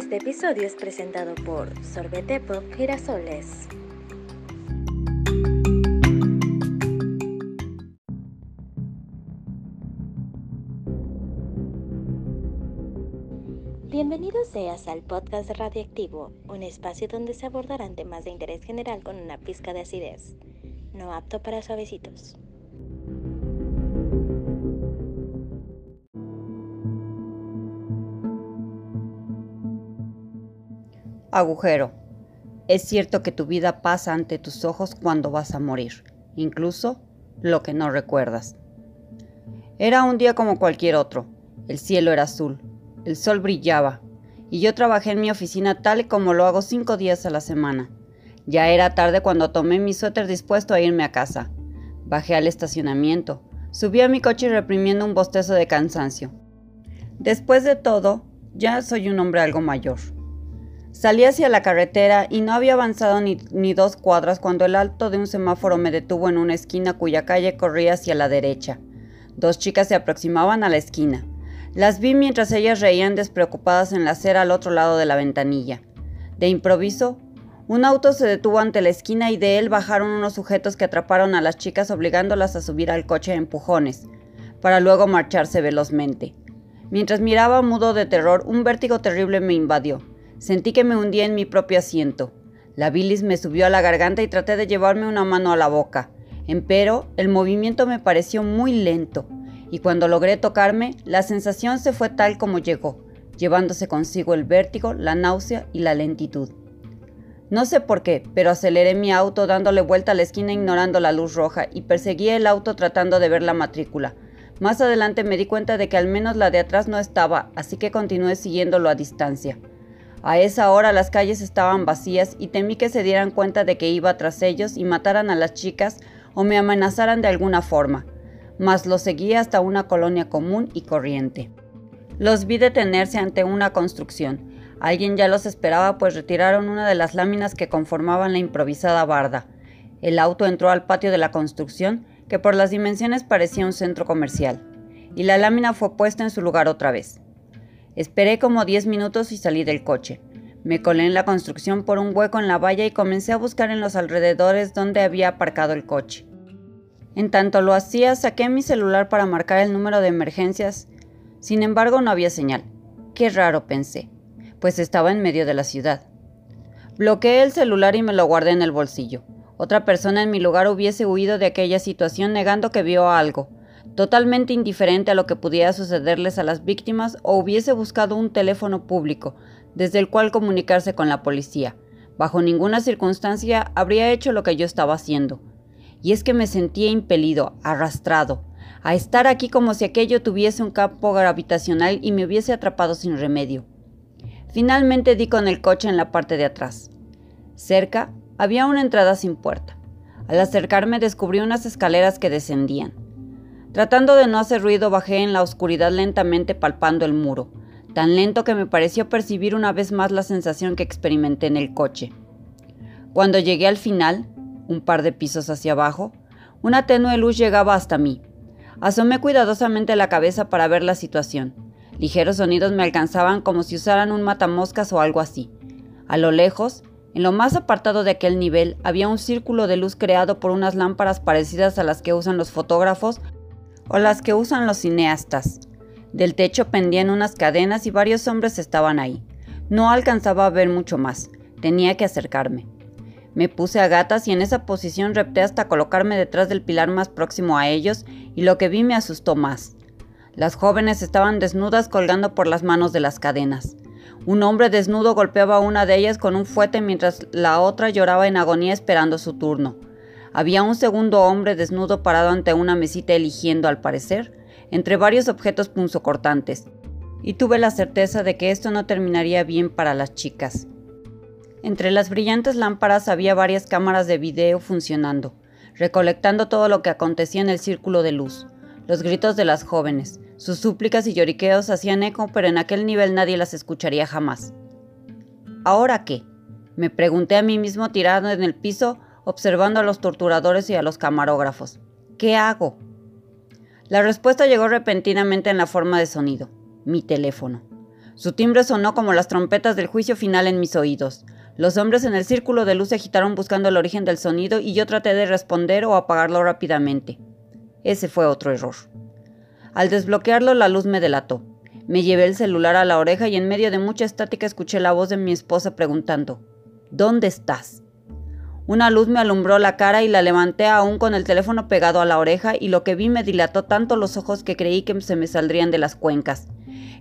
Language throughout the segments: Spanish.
Este episodio es presentado por Sorbete Pop Girasoles. Bienvenido seas al podcast Radioactivo, un espacio donde se abordarán temas de interés general con una pizca de acidez, no apto para suavecitos. Agujero. Es cierto que tu vida pasa ante tus ojos cuando vas a morir, incluso lo que no recuerdas. Era un día como cualquier otro. El cielo era azul, el sol brillaba, y yo trabajé en mi oficina tal y como lo hago cinco días a la semana. Ya era tarde cuando tomé mi suéter dispuesto a irme a casa. Bajé al estacionamiento, subí a mi coche reprimiendo un bostezo de cansancio. Después de todo, ya soy un hombre algo mayor. Salí hacia la carretera y no había avanzado ni, ni, dos cuadras cuando el alto de un semáforo me detuvo en una esquina cuya calle corría hacia la derecha. Dos chicas se aproximaban a la esquina. Las vi mientras ellas reían despreocupadas en la acera al otro lado de la ventanilla. De improviso, un auto se detuvo ante la esquina y de él bajaron unos sujetos que atraparon a las chicas obligándolas a subir al coche a empujones, para luego marcharse velozmente. Mientras miraba mudo de terror, un vértigo terrible me invadió. Sentí que me hundía en mi propio asiento. La bilis me subió a la garganta y traté de llevarme una mano a la boca. Empero, el movimiento me pareció muy lento, y cuando logré tocarme, la sensación se fue tal como llegó, llevándose consigo el vértigo, la náusea y la lentitud. No sé por qué, pero aceleré mi auto dándole vuelta a la esquina ignorando la luz roja y perseguí el auto tratando de ver la matrícula. Más adelante me di cuenta de que al menos la de atrás no estaba, así que continué siguiéndolo a distancia. A esa hora las calles estaban vacías y temí que se dieran cuenta de que iba tras ellos y mataran a las chicas o me amenazaran de alguna forma, mas los seguí hasta una colonia común y corriente. Los vi detenerse ante una construcción. Alguien ya los esperaba pues retiraron una de las láminas que conformaban la improvisada barda. El auto entró al patio de la construcción, que por las dimensiones parecía un centro comercial, y la lámina fue puesta en su lugar otra vez. Esperé como 10 minutos y salí del coche. Me colé en la construcción por un hueco en la valla y comencé a buscar en los alrededores donde había aparcado el coche. En tanto lo hacía, saqué mi celular para marcar el número de emergencias. Sin embargo, no había señal. Qué raro, pensé, pues estaba en medio de la ciudad. Bloqueé el celular y me lo guardé en el bolsillo. Otra persona en mi lugar hubiese huido de aquella situación negando que vio algo, totalmente indiferente a lo que pudiera sucederles a las víctimas o hubiese buscado un teléfono público desde el cual comunicarse con la policía. Bajo ninguna circunstancia habría hecho lo que yo estaba haciendo. Y es que me sentía impelido, arrastrado, a estar aquí como si aquello tuviese un campo gravitacional y me hubiese atrapado sin remedio. Finalmente di con el coche en la parte de atrás. Cerca había una entrada sin puerta. Al acercarme descubrí unas escaleras que descendían. Tratando de no hacer ruido, bajé en la oscuridad lentamente palpando el muro, tan lento que me pareció percibir una vez más la sensación que experimenté en el coche. Cuando llegué al final, un par de pisos hacia abajo, una tenue luz llegaba hasta mí. Asomé cuidadosamente la cabeza para ver la situación. Ligeros sonidos me alcanzaban como si usaran un matamoscas o algo así. A lo lejos, en lo más apartado de aquel nivel, había un círculo de luz creado por unas lámparas parecidas a las que usan los fotógrafos o las que usan los cineastas. Del techo pendían unas cadenas y varios hombres estaban ahí. No alcanzaba a ver mucho más. Tenía que acercarme. Me puse a gatas y en esa posición repté hasta colocarme detrás del pilar más próximo a ellos y lo que vi me asustó más. Las jóvenes estaban desnudas colgando por las manos de las cadenas. Un hombre desnudo golpeaba a una de ellas con un fuete mientras la otra lloraba en agonía esperando su turno. Había un segundo hombre desnudo parado ante una mesita eligiendo, al parecer, entre varios objetos punzocortantes, y tuve la certeza de que esto no terminaría bien para las chicas. Entre las brillantes lámparas había varias cámaras de video funcionando, recolectando todo lo que acontecía en el círculo de luz. Los gritos de las jóvenes, sus súplicas y lloriqueos hacían eco, pero en aquel nivel nadie las escucharía jamás. ¿Ahora qué? Me pregunté a mí mismo tirado en el piso observando a los torturadores y a los camarógrafos. ¿Qué hago? La respuesta llegó repentinamente en la forma de sonido. Mi teléfono. Su timbre sonó como las trompetas del juicio final en mis oídos. Los hombres en el círculo de luz se agitaron buscando el origen del sonido y yo traté de responder o apagarlo rápidamente. Ese fue otro error. Al desbloquearlo la luz me delató. Me llevé el celular a la oreja y en medio de mucha estática escuché la voz de mi esposa preguntando, ¿Dónde estás? Una luz me alumbró la cara y la levanté aún con el teléfono pegado a la oreja y lo que vi me dilató tanto los ojos que creí que se me saldrían de las cuencas.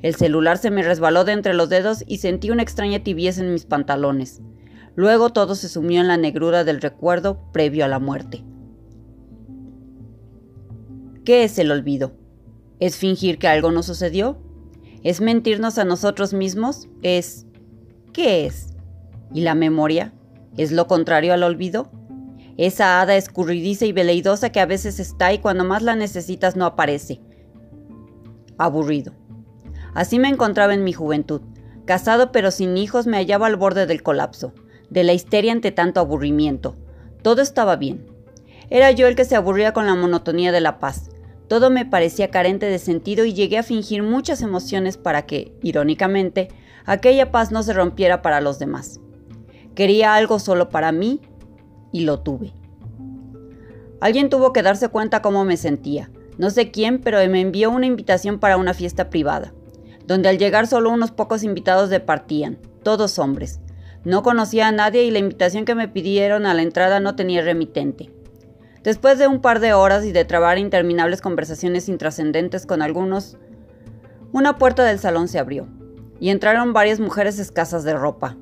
El celular se me resbaló de entre los dedos y sentí una extraña tibieza en mis pantalones. Luego todo se sumió en la negrura del recuerdo previo a la muerte. ¿Qué es el olvido? ¿Es fingir que algo no sucedió? ¿Es mentirnos a nosotros mismos? ¿Es... ¿Qué es? ¿Y la memoria? ¿Es lo contrario al olvido? Esa hada escurridiza y veleidosa que a veces está y cuando más la necesitas no aparece. Aburrido. Así me encontraba en mi juventud. Casado pero sin hijos me hallaba al borde del colapso, de la histeria ante tanto aburrimiento. Todo estaba bien. Era yo el que se aburría con la monotonía de la paz. Todo me parecía carente de sentido y llegué a fingir muchas emociones para que, irónicamente, aquella paz no se rompiera para los demás. Quería algo solo para mí y lo tuve. Alguien tuvo que darse cuenta cómo me sentía. No sé quién, pero me envió una invitación para una fiesta privada, donde al llegar solo unos pocos invitados departían, todos hombres. No conocía a nadie y la invitación que me pidieron a la entrada no tenía remitente. Después de un par de horas y de trabar interminables conversaciones intrascendentes con algunos, una puerta del salón se abrió y entraron varias mujeres escasas de ropa,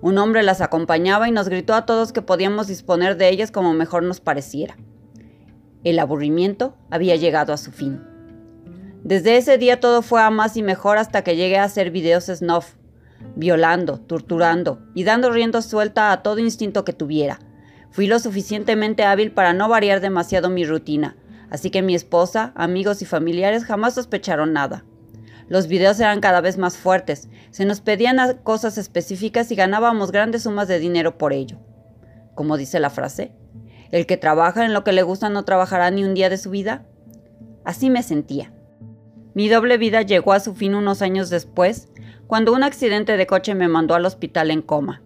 un hombre las acompañaba y nos gritó a todos que podíamos disponer de ellas como mejor nos pareciera. El aburrimiento había llegado a su fin. Desde ese día todo fue a más y mejor hasta que llegué a hacer videos snuff, violando, torturando y dando rienda suelta a todo instinto que tuviera. Fui lo suficientemente hábil para no variar demasiado mi rutina, así que mi esposa, amigos y familiares jamás sospecharon nada. Los videos eran cada vez más fuertes, se nos pedían cosas específicas y ganábamos grandes sumas de dinero por ello. Como dice la frase, el que trabaja en lo que le gusta no trabajará ni un día de su vida. Así me sentía. Mi doble vida llegó a su fin unos años después, cuando un accidente de coche me mandó al hospital en coma.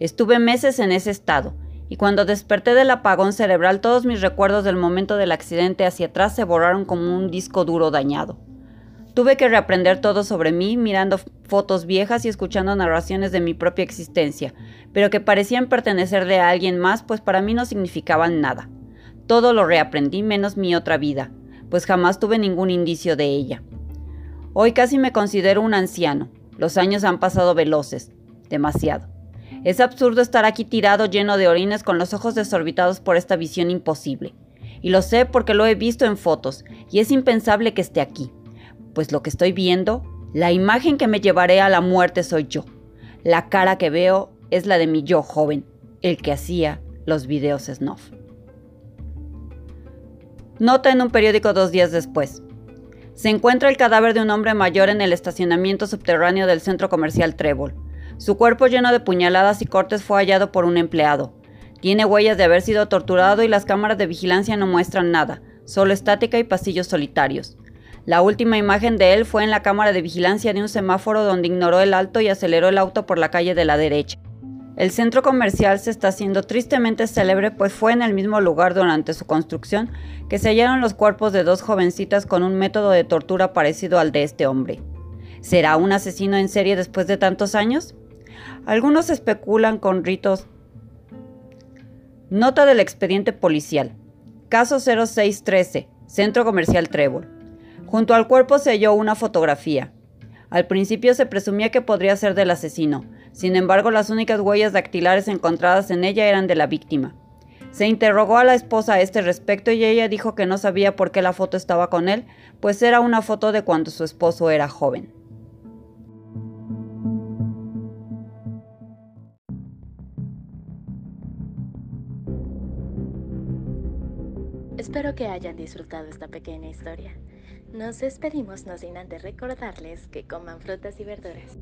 Estuve meses en ese estado, y cuando desperté del apagón cerebral todos mis recuerdos del momento del accidente hacia atrás se borraron como un disco duro dañado. Tuve que reaprender todo sobre mí mirando fotos viejas y escuchando narraciones de mi propia existencia, pero que parecían pertenecer de alguien más, pues para mí no significaban nada. Todo lo reaprendí menos mi otra vida, pues jamás tuve ningún indicio de ella. Hoy casi me considero un anciano. Los años han pasado veloces, demasiado. Es absurdo estar aquí tirado lleno de orines con los ojos desorbitados por esta visión imposible. Y lo sé porque lo he visto en fotos, y es impensable que esté aquí pues lo que estoy viendo, la imagen que me llevaré a la muerte soy yo. La cara que veo es la de mi yo joven, el que hacía los videos snuff. Nota en un periódico dos días después. Se encuentra el cadáver de un hombre mayor en el estacionamiento subterráneo del centro comercial Trébol. Su cuerpo lleno de puñaladas y cortes fue hallado por un empleado. Tiene huellas de haber sido torturado y las cámaras de vigilancia no muestran nada, solo estática y pasillos solitarios. La última imagen de él fue en la cámara de vigilancia de un semáforo donde ignoró el alto y aceleró el auto por la calle de la derecha. El centro comercial se está haciendo tristemente célebre pues fue en el mismo lugar durante su construcción que se hallaron los cuerpos de dos jovencitas con un método de tortura parecido al de este hombre. ¿Será un asesino en serie después de tantos años? Algunos especulan con ritos. Nota del expediente policial. Caso 0613, Centro Comercial Trébol. Junto al cuerpo se halló una fotografía. Al principio se presumía que podría ser del asesino, sin embargo las únicas huellas dactilares encontradas en ella eran de la víctima. Se interrogó a la esposa a este respecto y ella dijo que no sabía por qué la foto estaba con él, pues era una foto de cuando su esposo era joven. Espero que hayan disfrutado esta pequeña historia. Nos despedimos no sin antes recordarles que coman frutas y verduras.